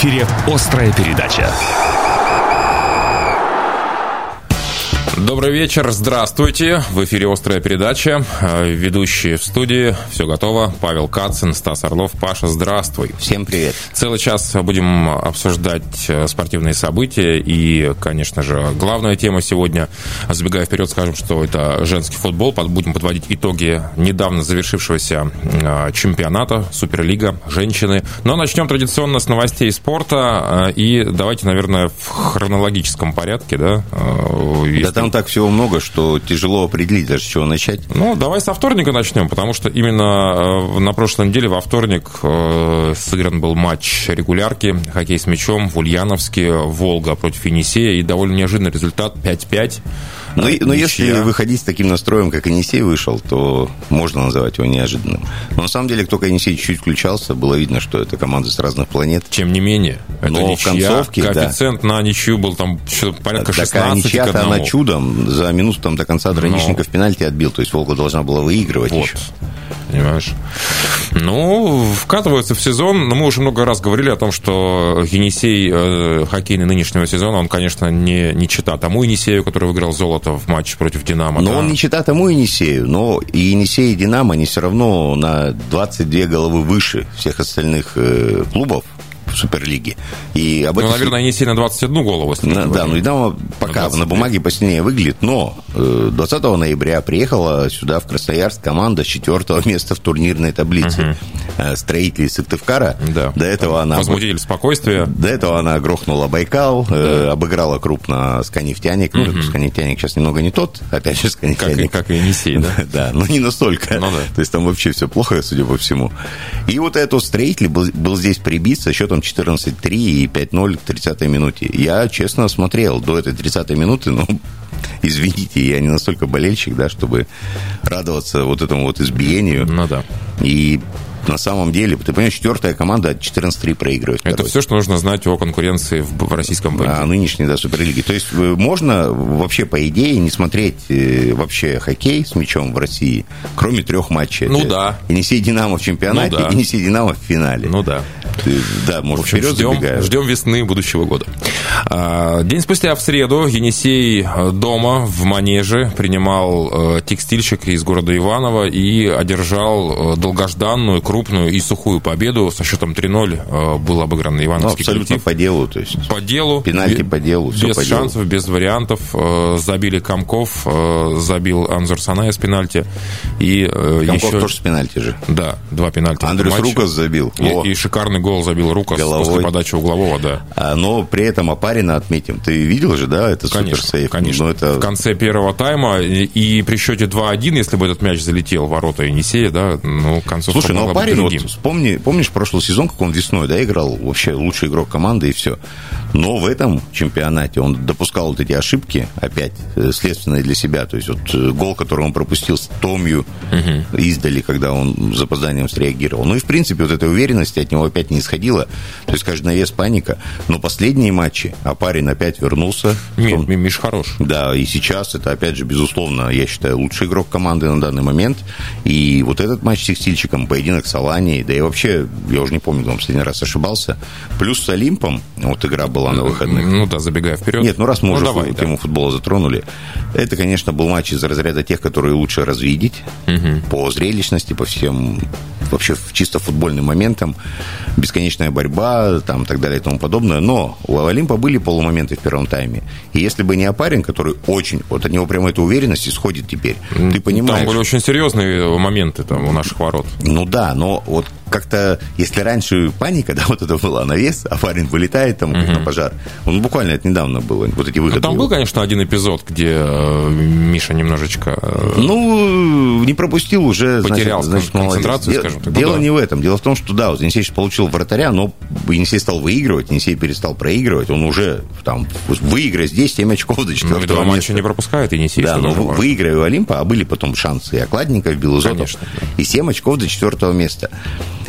эфире «Острая передача». Добрый вечер, здравствуйте. В эфире «Острая передача». Э, ведущие в студии. Все готово. Павел Кацин, Стас Орлов. Паша, здравствуй. Всем привет. Целый час будем обсуждать э, спортивные события. И, конечно же, главная тема сегодня, забегая вперед, скажем, что это женский футбол. Будем подводить итоги недавно завершившегося э, чемпионата Суперлига женщины. Но начнем традиционно с новостей спорта. И давайте, наверное, в хронологическом порядке. Да, да там так всего много, что тяжело определить даже, с чего начать. Ну, давай со вторника начнем, потому что именно э, на прошлой неделе во вторник э, сыгран был матч регулярки, хоккей с мячом в Ульяновске, Волга против Енисея, и довольно неожиданный результат 5-5. Но, но если выходить с таким настроем, как Енисей вышел, то можно называть его неожиданным. Но на самом деле, кто Енисей чуть-чуть включался, было видно, что это команда с разных планет. Тем не менее, это но ничья, в концовке, коэффициент да. на ничью был там порядка 16 Такая ничья-то она чудом за минуту там до конца Драничников но... пенальти отбил, то есть Волга должна была выигрывать вот. еще понимаешь? Ну, вкатываются в сезон, но мы уже много раз говорили о том, что Енисей э, хоккейный нынешнего сезона, он, конечно, не, не чита тому Енисею, который выиграл золото в матче против Динамо. Но да. он не чита тому Енисею, но и Енисей, и Динамо, они все равно на 22 головы выше всех остальных э, клубов в Суперлиге. И об ну, этом... наверное, не сильно 21 голову. На, да, ну и Динамо пока на, на бумаге посильнее выглядит, но 20 э, ноября приехала сюда, в Красноярск, команда с четвертого места в турнирной таблице. Угу. Строители Сыктывкара. Да. До этого она... Возмутитель спокойствия. До этого она грохнула Байкал, да. э, обыграла крупно Сканефтяник. Угу. Ну, Сканефтяник сейчас немного не тот, опять же Сканефтяник. Как, как и Енисей, да? да, но не настолько. Ну, да. То есть там вообще все плохо, судя по всему. И вот этот строитель был, был здесь прибит со счетом 14-3 и 5-0 к 30-й минуте. Я, честно, смотрел до этой 30-й минуты, но извините, я не настолько болельщик, да, чтобы радоваться вот этому вот избиению. Ну да. И на самом деле, ты понимаешь, четвертая команда 14-3 проигрывает. Это все, что нужно знать о конкуренции в, российском банке. О нынешней, да, Суперлиге. То есть э, можно вообще, по идее, не смотреть э, вообще хоккей с мячом в России, кроме трех матчей. Ну Это да. Енисей Динамо в чемпионате, ну, да. Енисей Динамо в финале. Ну да. Да, может, общем, вперед ждем, ждем весны будущего года. А, день спустя в среду Енисей э, дома в Манеже принимал текстильщик из города Иваново и одержал долгожданную крупную и сухую победу со счетом 3-0 э, был обыгран Ивановский ну, абсолютно коллектив. по делу, то есть по делу, пенальти по делу, без по шансов, делу. без вариантов, э, забили Комков, э, забил Анзор Саная с пенальти и Комков еще... тоже с пенальти же. Да, два пенальти. Андрюс Рукас забил. И, и шикарный гол забил Рукас Головой. после подачи углового, да. А, но при этом Опарина отметим. Ты видел же, да, это конечно, суперсейв? Конечно, но это... В конце первого тайма и, и при счете 2-1, если бы этот мяч залетел в ворота Енисея, да, ну, концовка Слушай, ну Опарин, вот вспомни, помнишь прошлый сезон, как он весной, да, играл вообще лучший игрок команды и все. Но в этом чемпионате он допускал вот эти ошибки, опять э, следственные для себя. То есть вот э, гол, который он пропустил с Томью угу. издали, когда он с запозданием среагировал. Ну и в принципе вот этой уверенности от него опять не исходило. То есть каждый навес паника. Но последние матчи, а парень опять вернулся. Нет, он, Миш хорош. Да, и сейчас это опять же, безусловно, я считаю, лучший игрок команды на данный момент. И вот этот матч с текстильщиком, поединок с Аланией, да и вообще, я уже не помню, когда последний раз ошибался. Плюс с Олимпом, вот игра была на выходных. Ну да, забегая вперед. Нет, ну раз мы ну, уже давай, тему да. футбола затронули, это, конечно, был матч из разряда тех, которые лучше развидеть угу. по зрелищности, по всем вообще чисто футбольным моментам. Бесконечная борьба, там, так далее и тому подобное. Но у Олимпа были полумоменты в первом тайме. И если бы не Апарин, который очень, вот от него прямо эта уверенность исходит теперь, ты понимаешь... Там были очень серьезные моменты там у наших ворот. Ну да, но вот как-то, если раньше паника, да, вот это была навес, а парень вылетает там угу. на пожар, он буквально это недавно было, вот эти выходы. Ну, там был, конечно, один эпизод, где э, Миша немножечко... Э, ну, не пропустил уже, потерял значит, значит концентрацию, Дел, скажем так. Дело да. не в этом. Дело в том, что, да, Енисей получил вратаря, но Енисей стал выигрывать, Енисей перестал проигрывать, он уже там, выиграя здесь 7 очков до 4 ну, два матча не пропускает Енисей. Да, но выигрывая у Олимпа, а были потом шансы и Окладников, Белозотов, и 7 очков до 4 места.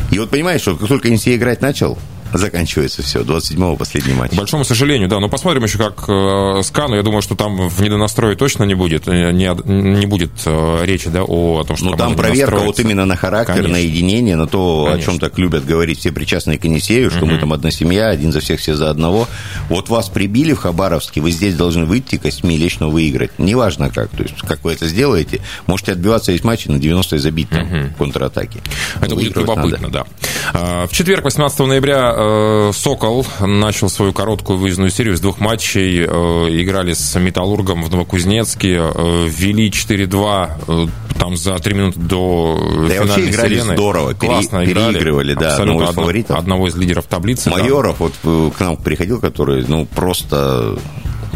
И вот понимаешь, что как только Енисей играть начал, заканчивается все. 27-го последний матч. К большому сожалению, да. Но посмотрим еще, как э, с Кану. Я думаю, что там в недонастрое точно не будет. Не, не будет э, речи да, о том, что Ну, там проверка вот именно на характер, Конечно. на единение, на то, Конечно. о чем так любят говорить все причастные к Енисею, что угу. мы там одна семья, один за всех, все за одного. Вот вас прибили в Хабаровске, вы здесь должны выйти костьми лично выиграть. Неважно как. То есть, как вы это сделаете, можете отбиваться из матча на 90 и забить там угу. контратаки. Это будет любопытно, надо. да. А, в четверг, 18 ноября, э, «Сокол» начал свою короткую выездную серию с двух матчей. Э, играли с «Металлургом» в Новокузнецке, э, ввели 4-2 там за три минуты до да финальной играли сирены. здорово, классно пере, переигрывали, да, абсолютно одного, фаворитов. одного из лидеров таблицы. Майоров да. вот к нам приходил, который, ну, просто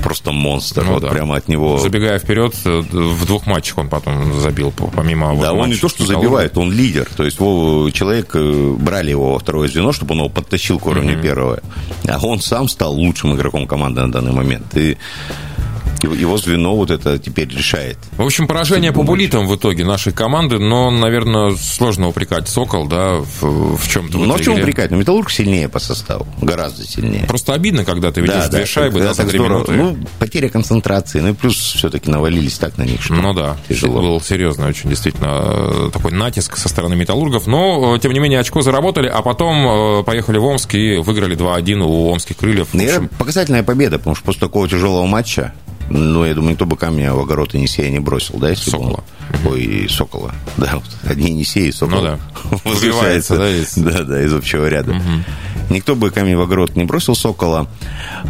просто монстр. Ну, вот да. прямо от него. Забегая вперед, в двух матчах он потом забил, помимо. Да, он не то, что забивает, он лидер. То есть человек э, брали его во второе звено, чтобы он его подтащил к уровню mm-hmm. первого. А он сам стал лучшим игроком команды на данный момент. И его звено вот это теперь решает. В общем, поражение по булитам в итоге нашей команды, но, наверное, сложно упрекать Сокол, да, в, в чем-то. Ну, в чем упрекать? Ну, Металлург сильнее по составу, гораздо сильнее. Просто обидно, когда ты видишь да, две да, шайбы, да, за три минуты. Ну, потеря концентрации, ну и плюс все-таки навалились так на них, что Ну да, тяжело. был серьезный очень действительно такой натиск со стороны Металлургов, но, тем не менее, очко заработали, а потом э, поехали в Омск и выиграли 2-1 у омских крыльев. Это показательная победа, потому что после такого тяжелого матча ну, я думаю, никто бы камня в огород Енисея не бросил, да, если Сокола. бы он... Ой, Сокола. Да, вот одни Енисеи и Сокол. Ну да. Возвышается, да, из... да, да, из общего ряда. Угу. Никто бы камень в огород не бросил Сокола,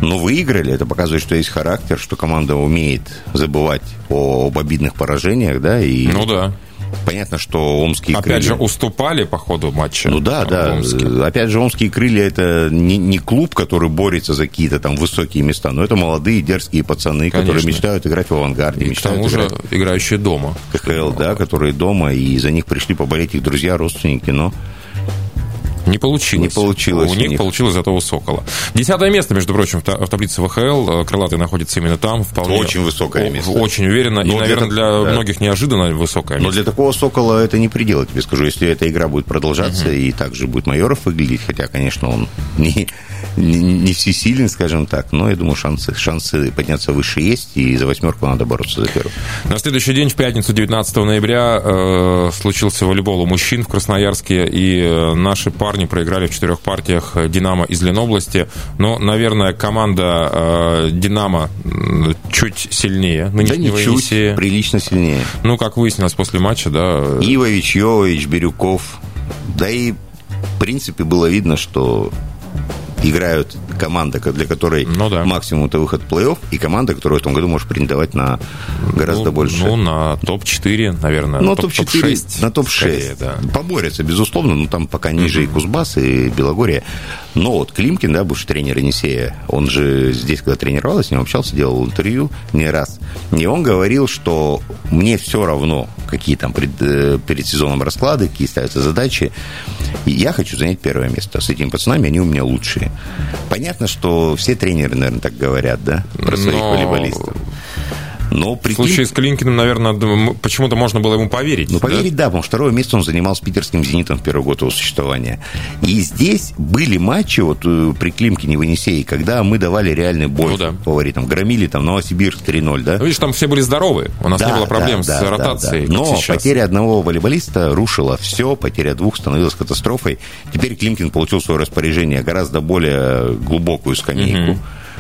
но выиграли. Это показывает, что есть характер, что команда умеет забывать об обидных поражениях, да, и... Ну да. Понятно, что омские Опять крылья... же, уступали по ходу матча. Ну да, да. Опять же, омские крылья это не, не клуб, который борется за какие-то там высокие места, но это молодые дерзкие пацаны, Конечно. которые мечтают играть в авангарде, и мечтают к тому же играющие дома. КХЛ, да, которые дома, и за них пришли поболеть их друзья, родственники, но не получилось. Не получилось. У, у них, них получилось зато у Сокола. Десятое место, между прочим, в таблице ВХЛ. Э, Крылатый находится именно там. Вполне, очень высокое место. Очень уверенно. Но и, наверное, для, для да. многих неожиданно высокое место. Но для такого Сокола это не предел, я тебе скажу. Если эта игра будет продолжаться, угу. и также будет Майоров выглядеть, хотя, конечно, он не, не, не всесилен, скажем так, но я думаю, шансы, шансы подняться выше есть, и за восьмерку надо бороться за первую. На следующий день, в пятницу, 19 ноября, э, случился волейбол у мужчин в Красноярске, и э, наши парни проиграли в четырех партиях «Динамо» из Ленобласти. Но, наверное, команда э, «Динамо» чуть сильнее нынешнего да не чуть, прилично сильнее. Ну, как выяснилось после матча, да. Ивович, Йович, Бирюков. Да и, в принципе, было видно, что играют команда, для которой ну, да. максимум это выход в плей-офф, и команда, которая в этом году может претендовать на гораздо ну, больше. Ну, на топ-4, наверное. Ну, топ-4, топ на топ-6. Да. Поборются, безусловно, но там пока ниже mm-hmm. и Кузбасс, и Белогория. Но вот Климкин, да, бывший тренер Енисея, он же здесь, когда тренировался, с ним общался, делал интервью не раз. И он говорил, что мне все равно, какие там пред, э, перед сезоном расклады, какие ставятся задачи. Я хочу занять первое место. С этими пацанами они у меня лучшие. Понятно, что все тренеры, наверное, так говорят, да, про своих Но... волейболистов. Но прикинь... В случае с Клинкиным, наверное, почему-то можно было ему поверить. Ну, поверить, да, потому что второе место он занимал с питерским «Зенитом» в первый год его существования. И здесь были матчи вот э, при Климкине в Енисее, когда мы давали реальный бой ну, да. фаворитам. Громили там Новосибирск 3-0, да? Ну, видишь, там все были здоровы. У нас да, не было проблем да, с да, ротацией. Да, да. Но потеря одного волейболиста рушила все, потеря двух становилась катастрофой. Теперь Климкин получил свое распоряжение гораздо более глубокую скамейку. Угу.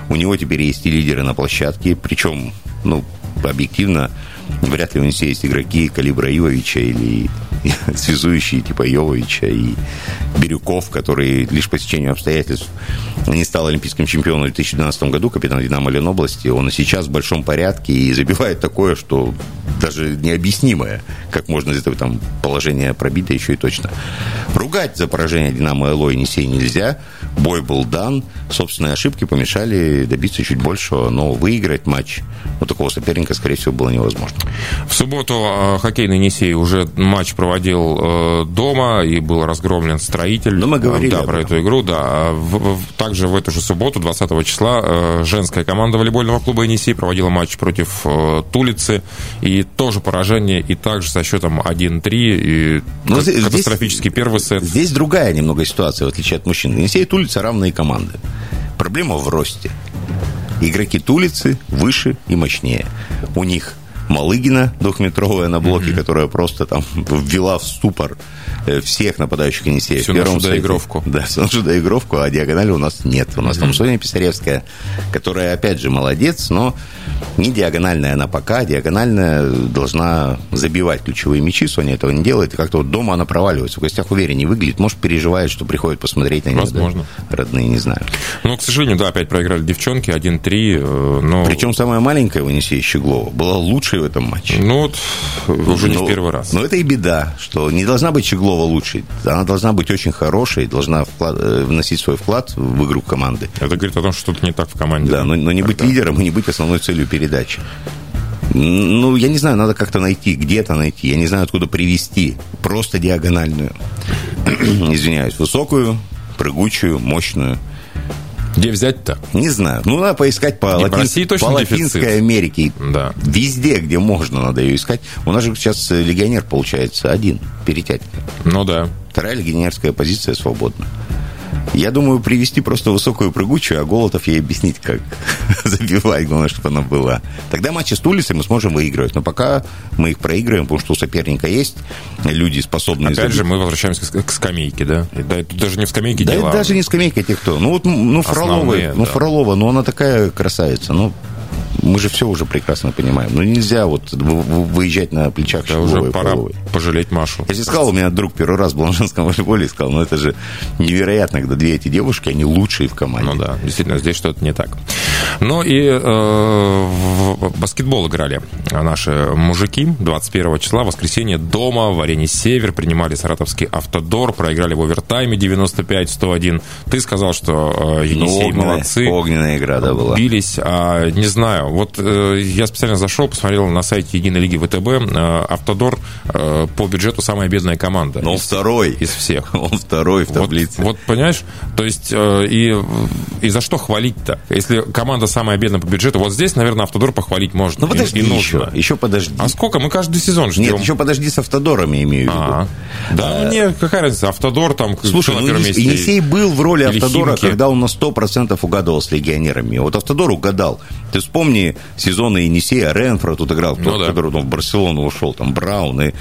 У него теперь есть и лидеры на площадке, причем, ну, объективно, вряд ли у них есть игроки калибра Ивовича или связующие типа Йововича и Бирюков, который лишь по течению обстоятельств не стал олимпийским чемпионом в 2012 году, капитан Динамо Ленобласти. Он и сейчас в большом порядке и забивает такое, что даже необъяснимое, как можно из этого там положения пробито еще и точно. Ругать за поражение Динамо Эло и Несей нельзя. Бой был дан. Собственные ошибки помешали добиться чуть большего, но выиграть матч у такого соперника, скорее всего, было невозможно. В субботу а, хоккейный Несей уже матч проводил проводил э, дома, и был разгромлен строитель. Ну, мы говорили Да, про эту игру, да. В, в, также в эту же субботу, 20 числа, э, женская команда волейбольного клуба «Енисей» проводила матч против э, Тулицы, и тоже поражение, и также со счетом 1-3, и Но здесь- катастрофический первый сет. Здесь другая немного ситуация, в отличие от мужчин. Енисей и Тулица равные команды. Проблема в росте. Игроки Тулицы выше и мощнее. У них Малыгина двухметровая на блоке, которая просто там ввела в ступор э, всех нападающих Енисея. Всю нашу доигровку. Да, всю нашу доигровку, а диагонали у нас нет. У нас там Соня Писаревская, которая, опять же, молодец, но не диагональная она пока, диагональная должна забивать ключевые мячи, Соня этого не делает, и как-то вот дома она проваливается. В гостях увереннее выглядит, может, переживает, что приходит посмотреть на нее. Возможно. да, родные, не знаю. Ну, к сожалению, да, опять проиграли девчонки, 1-3, э, но... Причем самая маленькая в Енисее Щеглова была лучшей в этом матче. Ну, вот, уже не Но- в первый раз. Но это и беда, что не должна быть Щеглова лучшей. Она должна быть очень хорошей, должна вклад- э, вносить свой вклад в игру команды. Это говорит о том, что что-то не так в команде. Да, но, но не быть Тогда. лидером и не быть основной целью передачи. Ну, я не знаю, надо как-то найти, где-то найти. Я не знаю, откуда привести. Просто диагональную. Извиняюсь, высокую, прыгучую, мощную. Где взять-то? Не знаю. Ну, надо поискать по, Латин- России точно по дефицит. Латинской Америке. Да. Везде, где можно, надо ее искать. У нас же сейчас э, легионер получается один, перетятка. Ну да. Вторая легионерская позиция свободна. Я думаю, привести просто высокую прыгучую, а Голотов ей объяснить, как забивать, главное, чтобы она была. Тогда матчи с Тулицей мы сможем выигрывать. Но пока мы их проигрываем, потому что у соперника есть люди, способные Опять забить. же, мы возвращаемся к, к скамейке, да? И да, тут даже не в скамейке Да дело. это даже не скамейка тех, кто. Ну вот, ну Фролова, Основные, ну да. Фролова, ну она такая красавица, ну мы же все уже прекрасно понимаем. Ну нельзя вот вы- вы- выезжать на плечах Да, уже пора Фроловой. пожалеть Машу. Я тебе сказал, у меня друг первый раз был на женском волейболе сказал, ну это же невероятно, когда две эти девушки, они лучшие в команде. Ну да, действительно, здесь что-то не так. Ну и э, в баскетбол играли наши мужики. 21 числа, воскресенье, дома в арене «Север» принимали саратовский «Автодор», проиграли в овертайме 95-101. Ты сказал, что э, Ну, Енисей огненная, молодцы. огненная игра, да, была. бились, а, не знаю, вот э, я специально зашел, посмотрел на сайте Единой лиги ВТБ, э, Автодор э, по бюджету самая бедная команда Но он из, второй. из всех. Он второй в Вот, таблице. вот, понимаешь, то есть и, и за что хвалить-то? Если команда самая бедная по бюджету, вот здесь, наверное, Автодор похвалить можно. Ну подожди и, и нужно. еще, еще подожди. А сколько? Мы каждый сезон ждем. Нет, еще подожди с автодором, я имею в виду. А, да, ну, не, какая разница, Автодор там, Слушай, ну, месте? Енисей был в роли Автодора, Химки? когда он на 100% угадывал с легионерами. Вот Автодор угадал. Ты вспомни сезоны Енисея, Ренфро тут играл, Ну тот, да. который ну, в Барселону ушел, там Браун и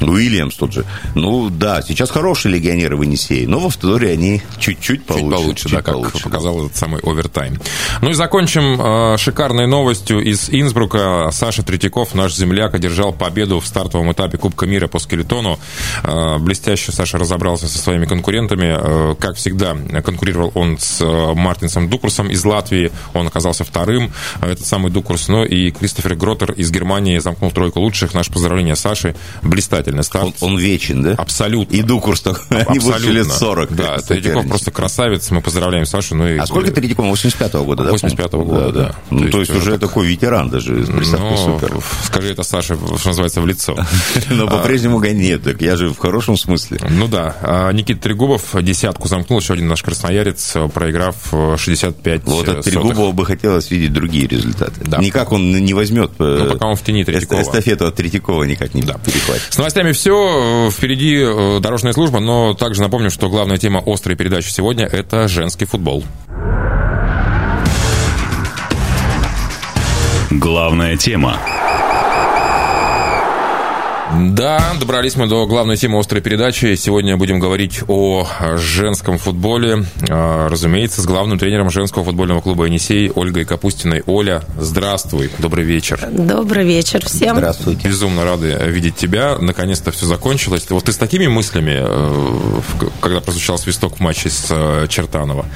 Уильямс тут же. Ну да, сейчас хорошие легионеры в Енисее, но в Автодоре они чуть-чуть Чуть получше. получше, чуть да, как получше. показал этот самый овертайм. Ну и закончим э, шикарной новостью из Инсбрука. Саша Третьяков, наш земляк, одержал победу в стартовом этапе Кубка мира по скелетону. Э, блестяще Саша разобрался со своими конкурентами. Э, как всегда, конкурировал он с э, Мартинсом Дукурсом из Латвии. Он оказался вторым, этот самый Дукурс. Ну и Кристофер Гротер из Германии замкнул тройку лучших. Наше поздравление Саше. Блистательный старт. Он, он вечен, да? Абсолютно. И Дукурс, только они больше лет 40. Да, Третьяков просто красавец. Мы поздравляем Сашу. Ну и А сколько Третьяком? 85-го года, да? 85-го года, да. Ну, То есть уже такой ветеран даже, Ну, супер. скажи это Саше, что называется, в лицо. Но по-прежнему гонит, так я же в хорошем смысле. Ну да, а Никита Трегубов десятку замкнул, еще один наш красноярец, проиграв э, 65 Вот от сотых. Трегубова бы хотелось видеть другие результаты. Да. Никак он не возьмет э, Ну, пока он в тени Третьякова. эстафету от Третьякова никак не Да. перехватит. С новостями все. Впереди э, дорожная служба, но также напомню, что главная тема острой передачи сегодня – это женский футбол. Главная тема. Да, добрались мы до главной темы острой передачи. Сегодня будем говорить о женском футболе. А, Разумеется, с главным тренером женского футбольного клуба «Енисей» Ольгой Капустиной. Оля, здравствуй, добрый вечер. Добрый вечер всем. Здравствуйте. Безумно рады видеть тебя. Наконец-то все закончилось. Вот ты с такими мыслями, э, когда прозвучал свисток в матче с э, Чертанова,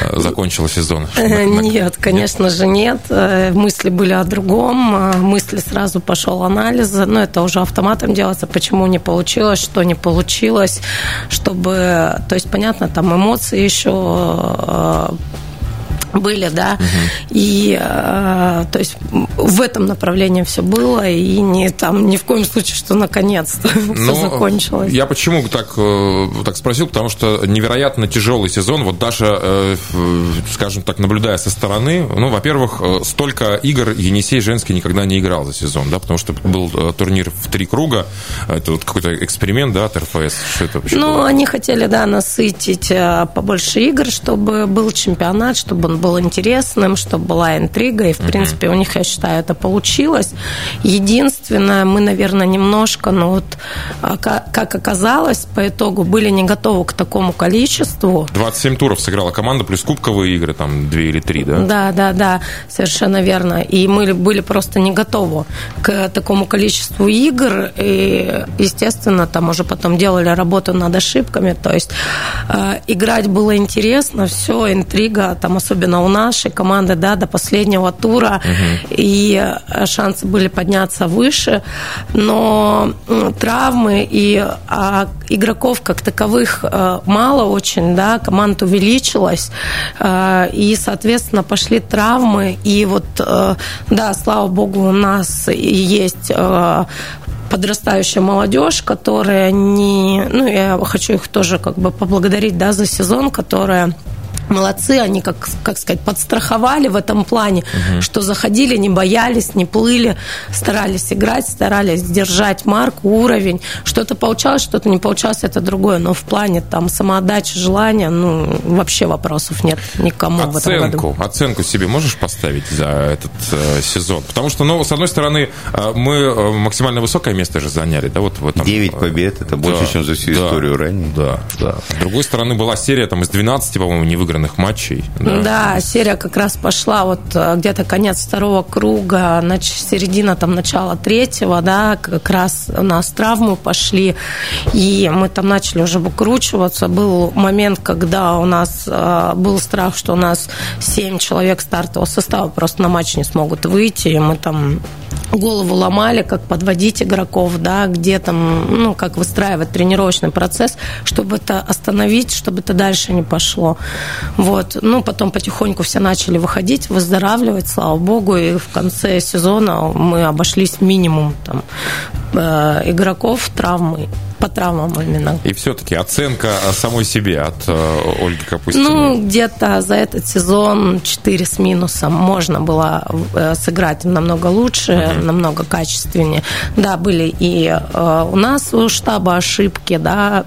э, закончила сезон? Нет, конечно же нет. Мысли были о другом. Мысли сразу пошел анализ. Но это уже автоматом делается, почему не получилось, что не получилось, чтобы... То есть, понятно, там эмоции еще э, были, да, угу. и э, то есть в этом направлении все было, и не там ни в коем случае, что наконец-то ну, все закончилось. Я почему так, э, так спросил, потому что невероятно тяжелый сезон, вот даже, э, скажем так, наблюдая со стороны, ну, во-первых, э, столько игр Енисей женский никогда не играл за сезон, да, потому что был турнир в три круга, это вот какой-то эксперимент, да, от РФС, что это вообще Ну, было? они хотели, да, насытить побольше игр, чтобы был чемпионат, чтобы он был интересным, чтобы была интрига, и, в принципе, у них, я считаю, это получилось. Единственное, мы, наверное, немножко, ну вот, а, как оказалось, по итогу были не готовы к такому количеству. 27 туров сыграла команда, плюс кубковые игры, там, две или три, да? Да, да, да, совершенно верно. И мы были просто не готовы к такому количеству игр, и, естественно, там уже потом делали работу над ошибками, то есть э, играть было интересно, все, интрига, там, особенно особенно у нашей команды, да, до последнего тура, угу. и э, шансы были подняться выше, но травмы и а, игроков как таковых э, мало очень, да, команда увеличилась, э, и, соответственно, пошли травмы, и вот, да, слава богу, у нас есть подрастающая молодежь, которая не... Ну, я хочу их тоже как бы поблагодарить, да, за сезон, которая молодцы, они, как, как сказать, подстраховали в этом плане, угу. что заходили, не боялись, не плыли, старались играть, старались держать марку, уровень. Что-то получалось, что-то не получалось, это другое. Но в плане там самоотдачи, желания, ну, вообще вопросов нет никому оценку, в этом году. Оценку себе можешь поставить за этот э, сезон? Потому что, ну, с одной стороны, э, мы э, максимально высокое место же заняли, да, вот в этом. Девять э, побед, это да, больше, чем за всю да, историю ранее. Да, да. С другой стороны, была серия там из 12, по-моему, невыигранных выигранных матчей. Да, да серия как раз пошла вот э, где-то конец второго круга, середина там начала третьего, да, как раз у нас травмы пошли, и мы там начали уже выкручиваться. Был момент, когда у нас э, был страх, что у нас семь человек стартового состава просто на матч не смогут выйти, и мы там голову ломали, как подводить игроков, да, где там, ну, как выстраивать тренировочный процесс, чтобы это остановить, чтобы это дальше не пошло. Вот. Ну, потом потихоньку все начали выходить, выздоравливать, слава богу, и в конце сезона мы обошлись минимум там, э, игроков травмы по травмам именно. И все-таки оценка самой себе от э, Ольги Капустиной? Ну, где-то за этот сезон 4 с минусом. Можно было э, сыграть намного лучше, uh-huh. намного качественнее. Да, были и э, у нас у штаба ошибки, да,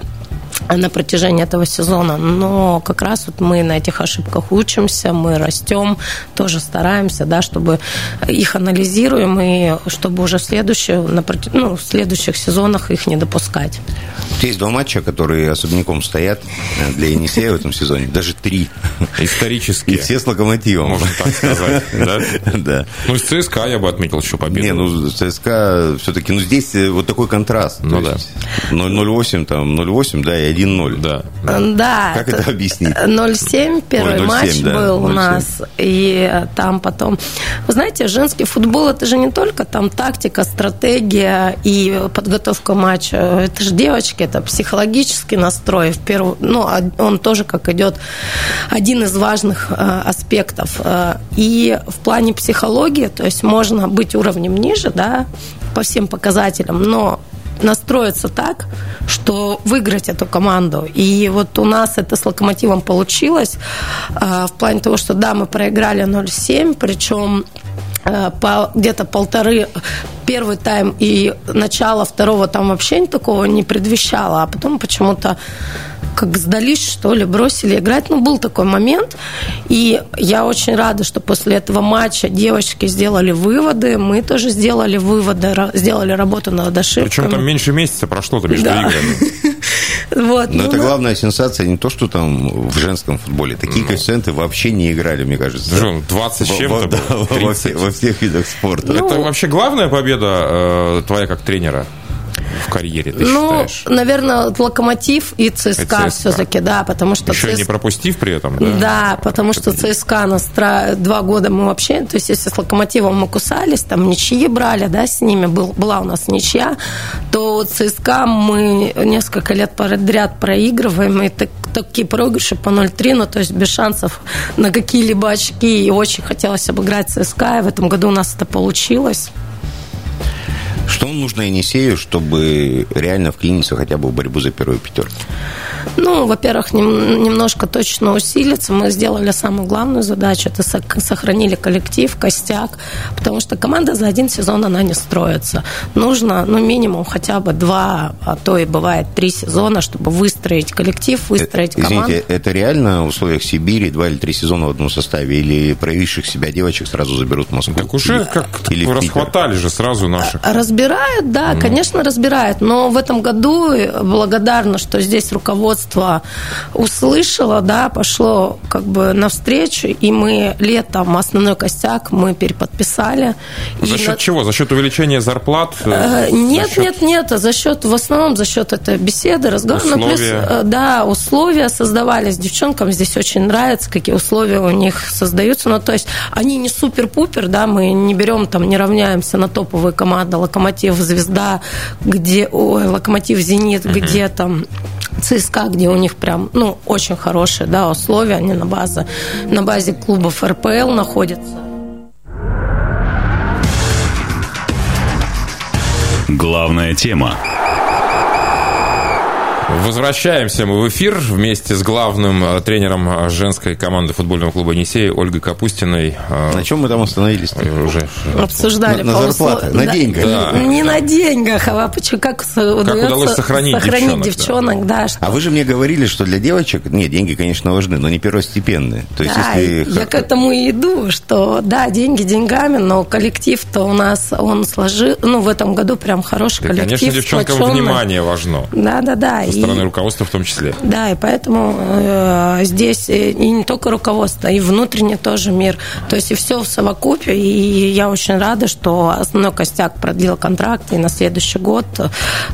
на протяжении этого сезона. Но как раз вот мы на этих ошибках учимся, мы растем, тоже стараемся, да, чтобы их анализируем и чтобы уже в, следующем, на, ну, в следующих сезонах их не допускать. Есть два матча, которые особняком стоят для Енисея в этом сезоне, даже три. Исторические. И все с локомотивом. Можно так сказать, да? Да. Ну, с ЦСКА я бы отметил еще победу. Не, ну, ЦСКА все-таки, ну, здесь вот такой контраст. Ну, да. 0,08, там, 0,8, да, и 1-0. Да. Да. Как это, это объяснить? 0-7 первый Ой, 0 матч да, был 0 у нас. И там потом... Вы знаете, женский футбол, это же не только там тактика, стратегия и подготовка матча. Это же девочки, это психологический настрой. В первую, ну, он тоже как идет один из важных э, аспектов. Э, и в плане психологии, то есть можно быть уровнем ниже, да, по всем показателям, но настроиться так, что выиграть эту команду. И вот у нас это с Локомотивом получилось э, в плане того, что да, мы проиграли 0-7, причем по, где-то полторы первый тайм и начало второго там вообще такого не предвещало, а потом почему-то как сдались, что ли, бросили играть. Ну, был такой момент. И я очень рада, что после этого матча девочки сделали выводы. Мы тоже сделали выводы, сделали работу над ошибками. Причем там меньше месяца прошло-то между да. играми. Вот, Но ну, это главная сенсация не то, что там в женском футболе. Такие ну. коэффициенты вообще не играли, мне кажется. 20 с чем-то да, во, всех, во всех видах спорта. Ну, это вообще главная победа э, твоя как тренера? В карьере, ты ну, считаешь? наверное, Локомотив и ЦСКА, и ЦСКА. все-таки, да, потому что... Еще ЦС... не пропустив при этом, да? Да, потому что ЦСКА настра... два года мы вообще, то есть если с Локомотивом мы кусались, там ничьи брали, да, с ними был, была у нас ничья, то ЦСКА мы несколько лет подряд проигрываем, и так, такие проигрыши по 0-3, ну, то есть без шансов на какие-либо очки. И очень хотелось обыграть ЦСКА, и в этом году у нас это получилось. Что нужно Енисею, чтобы реально вклиниться хотя бы в борьбу за первую пятерку? Ну, во-первых, нем, немножко точно усилиться. Мы сделали самую главную задачу, это сохранили коллектив, костяк, потому что команда за один сезон, она не строится. Нужно, ну, минимум хотя бы два, а то и бывает три сезона, чтобы выстроить коллектив, выстроить команду. Извините, это реально в условиях Сибири два или три сезона в одном составе? Или проявивших себя девочек сразу заберут в Москву? Так уже как или расхватали же сразу наших. Разбирают, да, mm. конечно, разбирают. Но в этом году благодарна, что здесь руководство услышало, да, пошло как бы навстречу, и мы летом основной костяк мы переподписали. За счет на... чего? За счет увеличения зарплат? Э, нет, счет... нет, нет, за счет, в основном за счет этой беседы, разговора. Ну, условия. Ну, плюс, да, условия создавались девчонкам, здесь очень нравится, какие условия у них создаются, ну, то есть они не супер-пупер, да, мы не берем там, не равняемся на топовые команды, Локомотив, Звезда, где, ой, Локомотив, Зенит, uh-huh. где там ЦСКА, где у них прям, ну, очень хорошие, да, условия, они на базе, на базе клубов РПЛ находятся. Главная тема. Возвращаемся мы в эфир вместе с главным э, тренером э, женской команды футбольного клуба «Енисей» Ольгой Капустиной. Э, на чем мы там остановились? Уже обсуждали. На, на зарплатах, на деньгах. Да. Не на деньгах, а почему, как, как удалось сохранить, сохранить девчонок. девчонок да. да что... А вы же мне говорили, что для девочек, нет, деньги, конечно, важны, но не первостепенные. То есть, да, если... я к этому и иду, что да, деньги деньгами, но коллектив-то у нас, он сложил, ну, в этом году прям хороший да, коллектив. Конечно, девчонкам сплоченный. внимание важно. Да, да, да стороны руководства в том числе. Да, и поэтому э, здесь и не только руководство, и внутренний тоже мир. То есть и все в совокупе. И я очень рада, что основной костяк продлил контракт, и на следующий год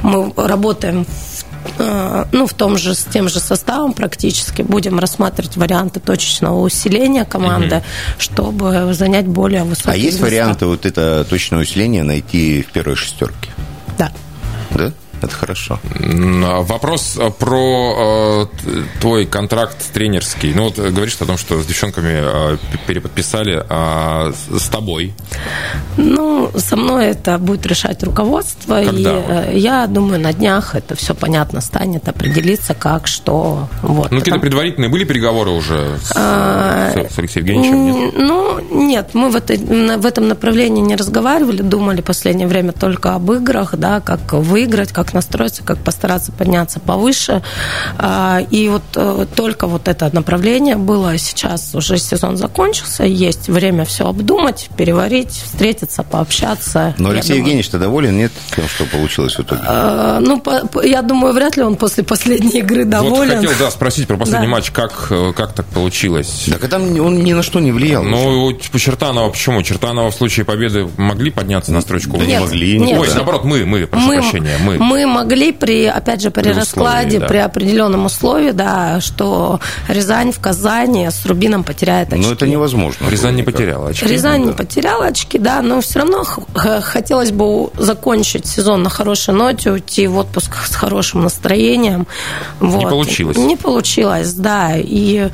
мы работаем в э, ну, в том же, с тем же составом практически будем рассматривать варианты точечного усиления команды, угу. чтобы занять более высокие А есть места. варианты вот это точное усиление найти в первой шестерке? Да. Да? Это хорошо. Вопрос э, про э, твой контракт тренерский. Ну, вот говоришь о том, что с девчонками э, переподписали, а с тобой? Ну, со мной это будет решать руководство. Когда? И я думаю, на днях это все понятно станет, определиться, как, что. Вот. Ну, какие-то предварительные были переговоры уже с, а, с Алексеем Евгеньевичем? Нет? Ну, нет, мы в, этой, в этом направлении не разговаривали, думали в последнее время только об играх, да, как выиграть, как как настроиться, как постараться подняться повыше. А, и вот э, только вот это направление было. Сейчас уже сезон закончился, есть время все обдумать, переварить, встретиться, пообщаться. Но Алексей Евгеньевич-то доволен, нет, тем, что получилось в итоге? А, ну, я думаю, вряд ли он после последней игры доволен. Вот хотел, да, спросить про последний да. матч, как, э, как так получилось? Так а там он ни на что не влиял. Ну, по Чертанова почему? Чертанова в случае победы могли подняться на строчку? Да не могли. Нет. Ой, наоборот, мы, мы, прошу мы, прощения, мы. Мы мы могли при, опять же, при, при раскладе, условии, да. при определенном условии, да, что Рязань в Казани с Рубином потеряет очки. Но это невозможно. Рязань не потеряла очки. Рязань да. не потеряла очки, да, но все равно хотелось бы закончить сезон на хорошей ноте, уйти в отпуск с хорошим настроением. Вот. Не получилось. Не получилось, да. И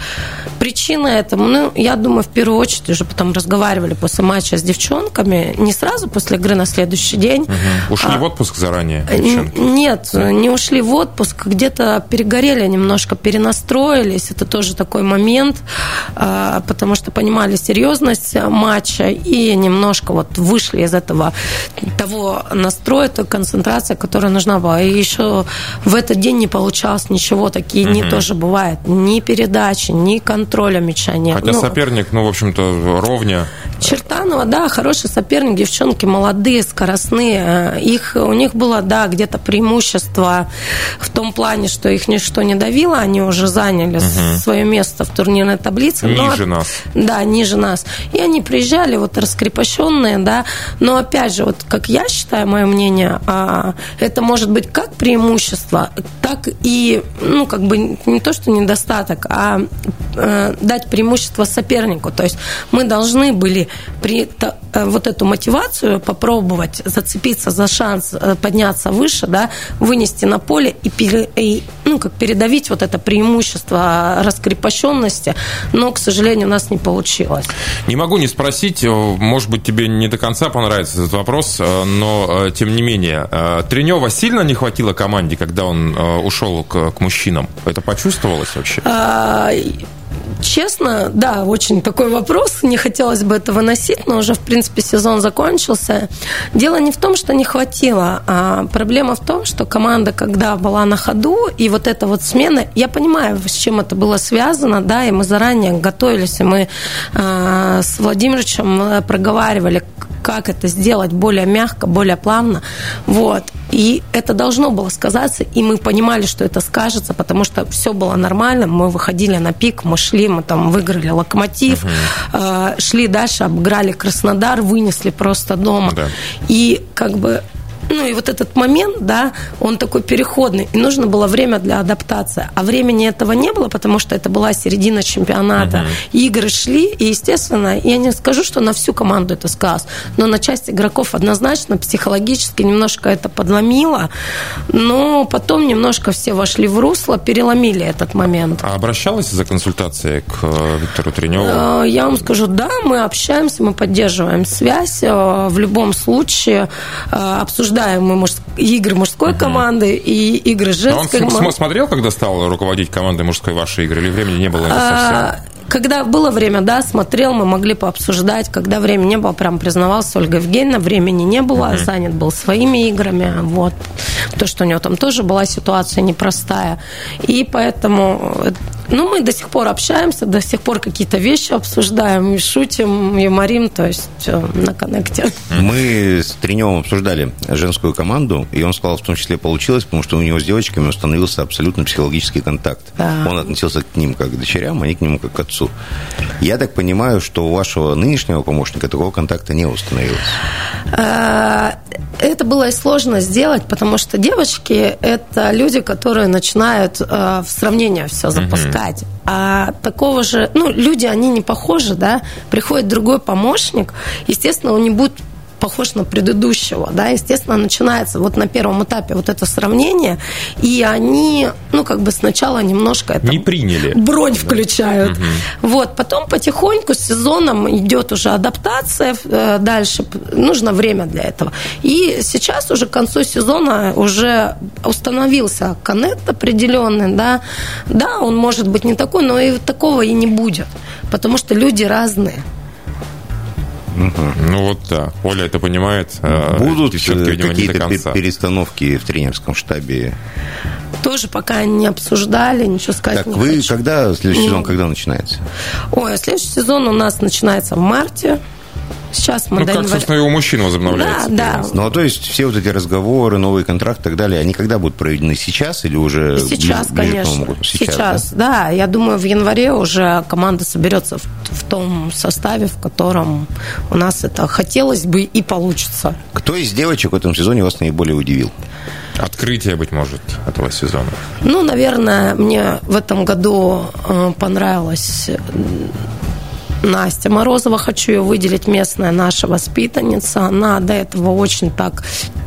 причина этому, ну, я думаю, в первую очередь уже потом разговаривали после матча с девчонками, не сразу после игры на следующий день. Угу. Ушли а, в отпуск заранее девчонки? Нет, не ушли в отпуск, где-то перегорели немножко, перенастроились. Это тоже такой момент, а, потому что понимали серьезность матча и немножко вот вышли из этого того настроя, той концентрации, которая нужна была. И еще в этот день не получалось ничего, такие угу. не тоже бывает. Ни передачи, ни контроля мяча нет. Хотя ну, соперник, ну, в общем-то, ровня. Чертанова, да, хороший соперник, девчонки молодые, скоростные. Их, у них было, да, где-то преимущество в том плане, что их ничто не давило, они уже заняли угу. свое место в турнирной таблице. Ниже но, нас. Да, ниже нас. И они приезжали вот раскрепощенные, да, но опять же, вот как я считаю, мое мнение, а, это может быть как преимущество, так и, ну, как бы не то, что недостаток, а э, дать преимущество сопернику. То есть мы должны были при э, вот эту мотивацию попробовать зацепиться за шанс э, подняться выше, да, вынести на поле и, пере, и ну, как передавить вот это преимущество раскрепощенности, но, к сожалению, у нас не получилось. Не могу не спросить, может быть, тебе не до конца понравится этот вопрос, но, тем не менее, Тренева сильно не хватило команде, когда он ушел к, к мужчинам? Это почувствовалось вообще? Честно, да, очень такой вопрос. Не хотелось бы это выносить, но уже, в принципе, сезон закончился. Дело не в том, что не хватило, а проблема в том, что команда, когда была на ходу, и вот эта вот смена, я понимаю, с чем это было связано, да, и мы заранее готовились, и мы э, с Владимировичем э, проговаривали, как это сделать более мягко, более плавно. Вот. И это должно было сказаться, и мы понимали, что это скажется, потому что все было нормально, мы выходили на пик, мы шли, мы там выиграли локомотив, uh-huh. шли дальше, обыграли Краснодар, вынесли просто дома. Да. И как бы ну и вот этот момент, да, он такой переходный, и нужно было время для адаптации. А времени этого не было, потому что это была середина чемпионата. Uh-huh. Игры шли, и, естественно, я не скажу, что на всю команду это сказалось, но на часть игроков однозначно психологически немножко это подломило, но потом немножко все вошли в русло, переломили этот момент. А обращалась за консультацией к э, Виктору Треневу? Э, я вам скажу, да, мы общаемся, мы поддерживаем связь, э, в любом случае обсуждаем обсуждаем мы муж... игры мужской угу. команды и игры женской команды. Он смотрел, когда стал руководить командой мужской вашей игры, или времени не было а, совсем? когда было время, да, смотрел, мы могли пообсуждать. Когда времени не было, прям признавался Ольга Евгеньевна, времени не было, uh-huh. занят был своими играми. Вот. То, что у него там тоже была ситуация непростая. И поэтому ну, мы до сих пор общаемся, до сих пор какие-то вещи обсуждаем, и шутим, юморим, то есть на коннекте. Мы с Треневым обсуждали женскую команду, и он сказал, в том числе получилось, потому что у него с девочками установился абсолютно психологический контакт. Да. Он относился к ним как к дочерям, а они к нему как к отцу. Я так понимаю, что у вашего нынешнего помощника такого контакта не установилось. А, это было сложно сделать, потому что девочки – это люди, которые начинают э, в сравнение все запускать. А такого же, ну, люди, они не похожи, да, приходит другой помощник, естественно, он не будет похож на предыдущего, да, естественно, начинается вот на первом этапе вот это сравнение, и они, ну, как бы сначала немножко это... Не приняли. Бронь включают. Угу. Вот, потом потихоньку с сезоном идет уже адаптация э, дальше, нужно время для этого. И сейчас уже к концу сезона уже установился коннект определенный, да, да, он может быть не такой, но и такого и не будет, потому что люди разные. Угу. Ну вот да, Оля это понимает. А Будут какие-то перестановки в тренерском штабе? Тоже пока не обсуждали, ничего сказать так, не вы хочу. когда, следующий сезон, когда начинается? Ой, а следующий сезон у нас начинается в марте. Сейчас мы ну, как, собственно, и у мужчин возобновляется. Да, да. Ну, а то есть все вот эти разговоры, новый контракт и так далее, они когда будут проведены? Сейчас или уже Сейчас, ближе, конечно. Ближе Сейчас, Сейчас да? да. Я думаю, в январе уже команда соберется в, в том составе, в котором у нас это хотелось бы и получится. Кто из девочек в этом сезоне вас наиболее удивил? Открытие, быть может, этого сезона? Ну, наверное, мне в этом году э, понравилось Настя Морозова, хочу ее выделить, местная наша воспитанница. Она до этого очень так,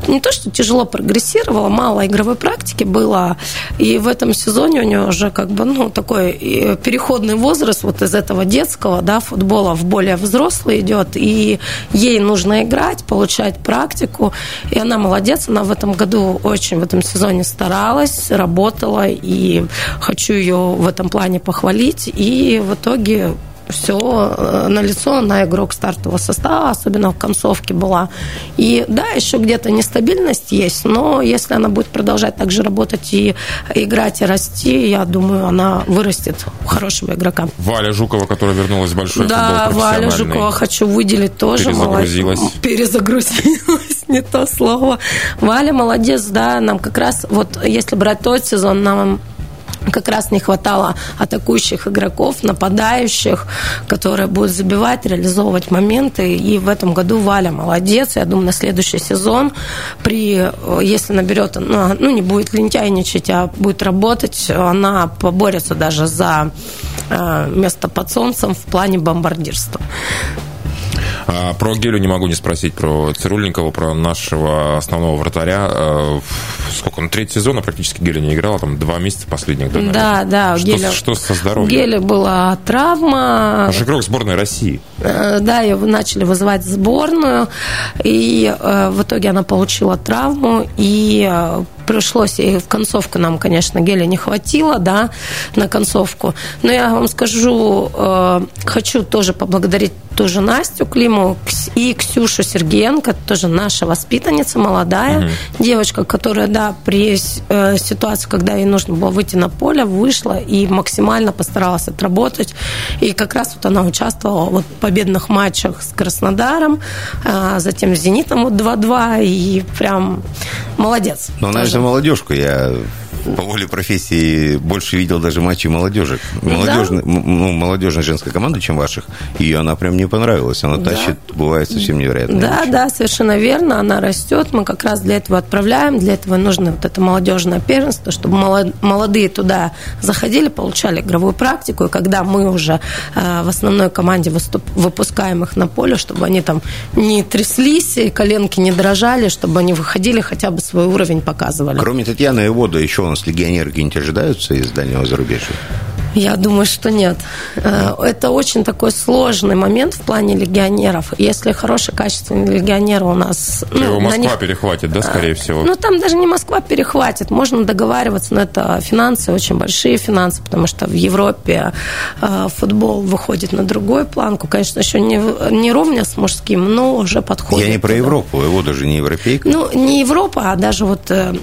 не то что тяжело прогрессировала, мало игровой практики было. И в этом сезоне у нее уже как бы, ну, такой э, переходный возраст вот из этого детского, да, футбола в более взрослый идет. И ей нужно играть, получать практику. И она молодец, она в этом году очень в этом сезоне старалась, работала. И хочу ее в этом плане похвалить. И в итоге все э, на лицо, она игрок стартового состава, особенно в концовке была. И да, еще где-то нестабильность есть, но если она будет продолжать так же работать и играть, и расти, я думаю, она вырастет хорошего игрока. Валя Жукова, которая вернулась в большой да, футбол Валя Жукова хочу выделить тоже. Перезагрузилась. Молодец. Перезагрузилась, не то слово. Валя молодец, да, нам как раз, вот если брать тот сезон, нам как раз не хватало атакующих игроков, нападающих, которые будут забивать, реализовывать моменты. И в этом году Валя молодец. Я думаю, на следующий сезон, при, если наберет, ну, ну не будет лентяйничать, а будет работать, она поборется даже за э, место под солнцем в плане бомбардирства. А, про Гелю не могу не спросить, про Цирульникова, про нашего основного вратаря. А, сколько, ну, третий сезон, а практически Геля не играла, там два месяца последних, да, Да, да. Что, Геля, что со здоровьем? Геля была травма. Наш игрок сборной России. Э, да, ее начали вызывать в сборную, и э, в итоге она получила травму, и э, пришлось, и в концовку нам, конечно, геля не хватило, да, на концовку. Но я вам скажу, э, хочу тоже поблагодарить тоже Настю Климу и Ксюшу Сергеенко, тоже наша воспитанница, молодая угу. девочка, которая, да, при э, ситуации, когда ей нужно было выйти на поле, вышла и максимально постаралась отработать. И как раз вот она участвовала вот, в победных матчах с Краснодаром, э, затем с Зенитом вот 2-2, и прям молодец. Но она же молодежку, я по воле профессии больше видел даже матчей молодежи. Молодежной, да? ну, молодежной женской команды, чем ваших. И она прям мне понравилась. Она да. тащит, бывает совсем невероятно. Да, матчи. да, совершенно верно. Она растет. Мы как раз для этого отправляем. Для этого нужно вот это молодежное первенство, чтобы молодые туда заходили, получали игровую практику. И когда мы уже э, в основной команде выступ, выпускаем их на поле, чтобы они там не тряслись, и коленки не дрожали, чтобы они выходили, хотя бы свой уровень показывали. Кроме Татьяны и Вода, еще у нас легионеры какие-нибудь ожидаются из дальнего зарубежья? Я думаю, что нет. Э, это очень такой сложный момент в плане легионеров. Если хороший, качественный легионер у нас... Ну, Его Москва них... перехватит, да, скорее всего? Ну, там даже не Москва перехватит. Можно договариваться, но это финансы, очень большие финансы, потому что в Европе э, футбол выходит на другую планку. Конечно, еще не, не ровня с мужским, но уже подходит. Я не про туда. Европу, его даже не европейка. Ну, не Европа, а даже вот э, Э,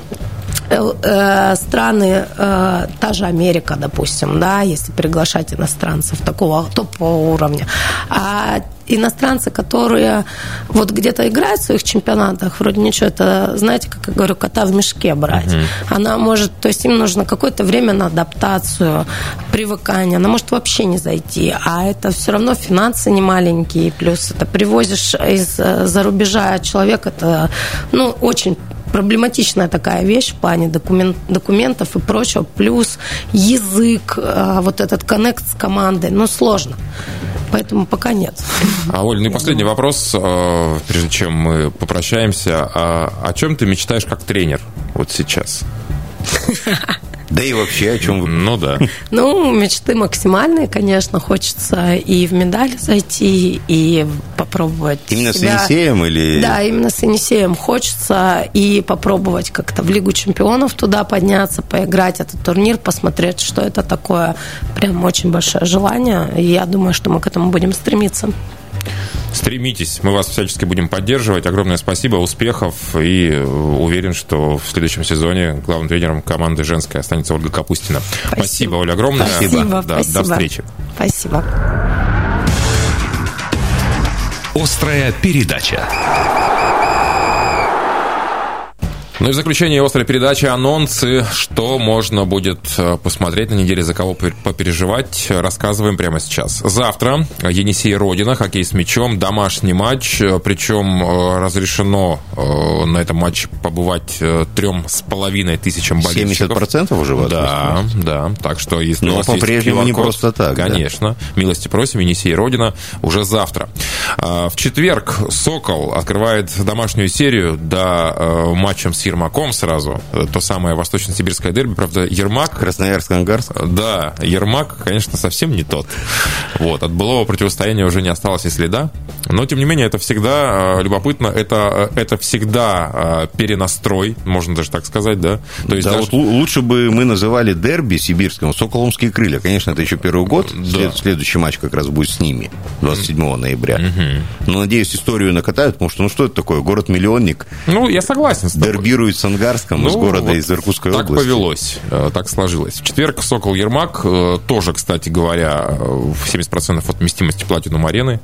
страны, э, та же Америка, допустим, да, если приглашать иностранцев такого топового уровня, а иностранцы, которые вот где-то играют в своих чемпионатах, вроде ничего, это, знаете, как я говорю, кота в мешке брать. Uh-huh. Она может, то есть им нужно какое-то время на адаптацию, привыкание, она может вообще не зайти, а это все равно финансы не маленькие, плюс это привозишь из-за рубежа человека, это, ну, очень проблематичная такая вещь в плане документ, документов и прочего, плюс язык, а, вот этот коннект с командой, ну, сложно. Поэтому пока нет. А, Оль, ну и последний вопрос, а, прежде чем мы попрощаемся. А о чем ты мечтаешь как тренер вот сейчас? Да и вообще, о чем вы... Ну да. Ну, мечты максимальные, конечно. Хочется и в медаль зайти, и попробовать Именно себя. с Енисеем или... Да, именно с Енисеем. Хочется и попробовать как-то в Лигу чемпионов туда подняться, поиграть этот турнир, посмотреть, что это такое. Прям очень большое желание. И я думаю, что мы к этому будем стремиться. Стремитесь, мы вас всячески будем поддерживать. Огромное спасибо, успехов и э, уверен, что в следующем сезоне главным тренером команды женской останется Ольга Капустина. Спасибо, спасибо Оля, огромное. Спасибо, да, спасибо. До встречи. Спасибо. Острая передача. Ну и в заключение острой передачи анонсы, что можно будет э, посмотреть на неделе, за кого попереживать, рассказываем прямо сейчас. Завтра Енисей Родина, хоккей с мячом, домашний матч, э, причем э, разрешено на этом матче побывать трем с половиной тысячам болельщиков. 70% уже Да, да. Так что если Но по-прежнему не просто так. Конечно. Да? Милости просим, Енисей Родина уже завтра. В четверг Сокол открывает домашнюю серию до матчем с Ермаком сразу. То самое восточно-сибирское дерби. Правда, Ермак... Красноярск-Ангарск? Да, Ермак, конечно, совсем не тот. Вот, от былого противостояния уже не осталось и следа. Но, тем не менее, это всегда э, любопытно. Это, э, это всегда э, перенастрой, можно даже так сказать, да? То есть да, даже... вот лучше бы мы называли дерби сибирским «Соколомские крылья». Конечно, это еще первый год. Да. Следующий матч как раз будет с ними 27 mm-hmm. ноября. Mm-hmm. Но, надеюсь, историю накатают, потому что, ну, что это такое? Город-миллионник. Ну, я согласен с тобой. Дербирует с Ангарском, ну, из города, вот из Иркутской так области. Так повелось, э, так сложилось. В четверг Сокол Ермак, э, тоже, кстати говоря, в 70% от вместимости Платинум арены.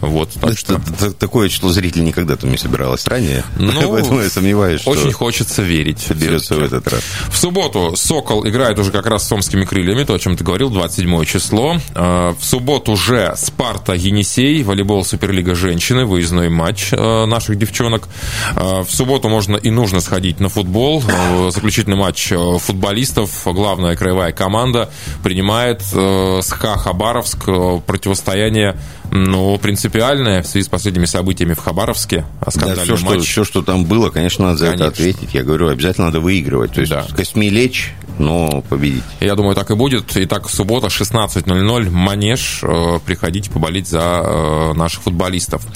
Вот, так это, что... Такое число зрителей никогда там не собиралось ранее. Ну, Поэтому я сомневаюсь, что Очень хочется верить. Соберется в этот раз. В субботу Сокол играет уже как раз с Омскими крыльями, то, о чем ты говорил, 27 число. Э, в субботу уже Спарта Енисей, волейбол Суперлига женщины, выездной матч наших девчонок. В субботу можно и нужно сходить на футбол. Заключительный матч футболистов. Главная краевая команда принимает СХА Хабаровск. Противостояние ну, принципиальное в связи с последними событиями в Хабаровске. Да, все, матч. Что, все, что там было, конечно, надо за конечно. это ответить. Я говорю, обязательно надо выигрывать. То есть да. косьми лечь, но победить. Я думаю, так и будет. Итак, суббота, 16.00, Манеж. Э, приходите поболеть за э, наших футболистов.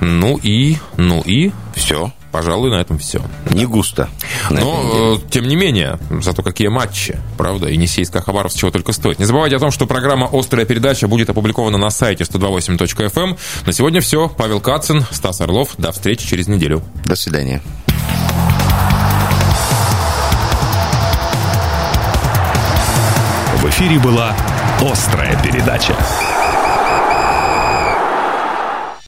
Ну и, ну и... Все. Пожалуй, на этом все. Не густо. Но, э, тем не менее, зато какие матчи, правда, и Енисейская Хабаровск чего только стоит. Не забывайте о том, что программа «Острая передача» будет опубликована на сайте 128.fm. Эм. На сегодня все. Павел Кацин, Стас Орлов. До встречи через неделю. До свидания. В эфире была «Острая передача».